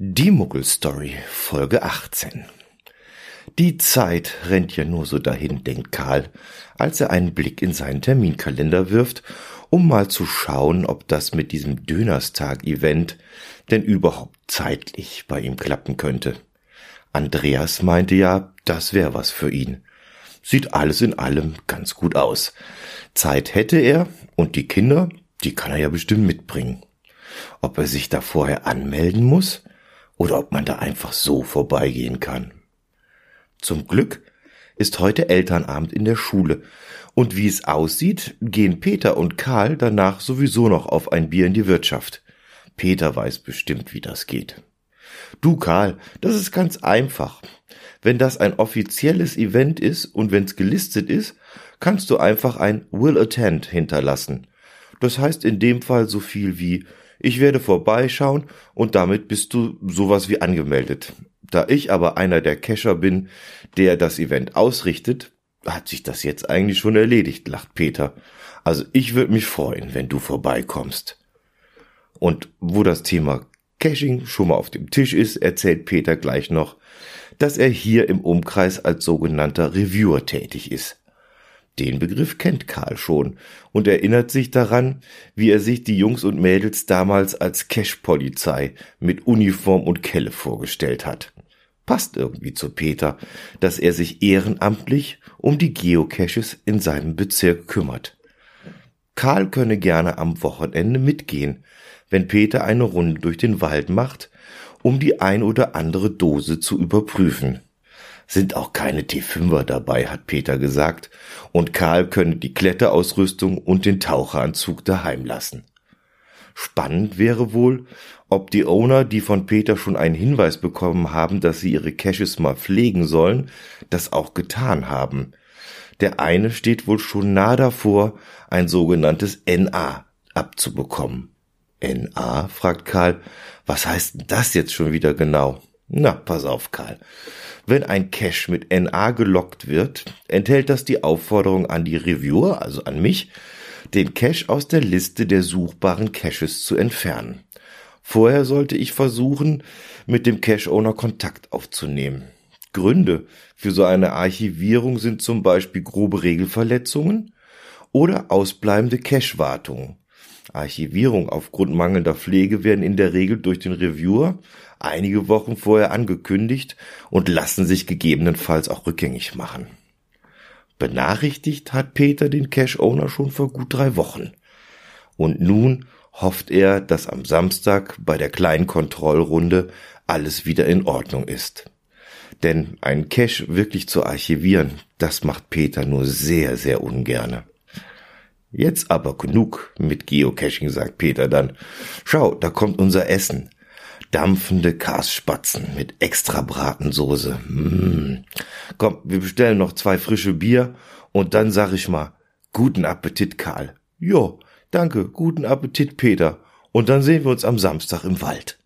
Die Muggelstory, Folge 18. Die Zeit rennt ja nur so dahin, denkt Karl, als er einen Blick in seinen Terminkalender wirft, um mal zu schauen, ob das mit diesem Dönerstag-Event denn überhaupt zeitlich bei ihm klappen könnte. Andreas meinte ja, das wäre was für ihn. Sieht alles in allem ganz gut aus. Zeit hätte er und die Kinder, die kann er ja bestimmt mitbringen. Ob er sich da vorher anmelden muss? Oder ob man da einfach so vorbeigehen kann. Zum Glück ist heute Elternabend in der Schule und wie es aussieht, gehen Peter und Karl danach sowieso noch auf ein Bier in die Wirtschaft. Peter weiß bestimmt, wie das geht. Du Karl, das ist ganz einfach. Wenn das ein offizielles Event ist und wenn's gelistet ist, kannst du einfach ein Will Attend hinterlassen. Das heißt in dem Fall so viel wie ich werde vorbeischauen und damit bist du sowas wie angemeldet. Da ich aber einer der Cacher bin, der das Event ausrichtet, hat sich das jetzt eigentlich schon erledigt, lacht Peter. Also ich würde mich freuen, wenn du vorbeikommst. Und wo das Thema Caching schon mal auf dem Tisch ist, erzählt Peter gleich noch, dass er hier im Umkreis als sogenannter Reviewer tätig ist. Den Begriff kennt Karl schon und erinnert sich daran, wie er sich die Jungs und Mädels damals als Cash-Polizei mit Uniform und Kelle vorgestellt hat. Passt irgendwie zu Peter, dass er sich ehrenamtlich um die Geocaches in seinem Bezirk kümmert. Karl könne gerne am Wochenende mitgehen, wenn Peter eine Runde durch den Wald macht, um die ein oder andere Dose zu überprüfen sind auch keine T5er dabei, hat Peter gesagt, und Karl könne die Kletterausrüstung und den Taucheranzug daheim lassen. Spannend wäre wohl, ob die Owner, die von Peter schon einen Hinweis bekommen haben, dass sie ihre Caches mal pflegen sollen, das auch getan haben. Der eine steht wohl schon nah davor, ein sogenanntes NA abzubekommen. NA? fragt Karl. Was heißt das jetzt schon wieder genau? Na, pass auf, Karl. Wenn ein Cache mit NA gelockt wird, enthält das die Aufforderung an die Reviewer, also an mich, den Cache aus der Liste der suchbaren Caches zu entfernen. Vorher sollte ich versuchen, mit dem Cache-Owner Kontakt aufzunehmen. Gründe für so eine Archivierung sind zum Beispiel grobe Regelverletzungen oder ausbleibende Cache-Wartungen. Archivierung aufgrund mangelnder Pflege werden in der Regel durch den Reviewer einige Wochen vorher angekündigt und lassen sich gegebenenfalls auch rückgängig machen. Benachrichtigt hat Peter den Cash-Owner schon vor gut drei Wochen. Und nun hofft er, dass am Samstag bei der kleinen Kontrollrunde alles wieder in Ordnung ist. Denn einen Cache wirklich zu archivieren, das macht Peter nur sehr, sehr ungerne. Jetzt aber genug mit Geocaching, sagt Peter dann. Schau, da kommt unser Essen dampfende Kasspatzen mit extra Bratensoße. Mmh. Komm, wir bestellen noch zwei frische Bier und dann sag ich mal, guten Appetit, Karl. Jo, danke, guten Appetit, Peter. Und dann sehen wir uns am Samstag im Wald.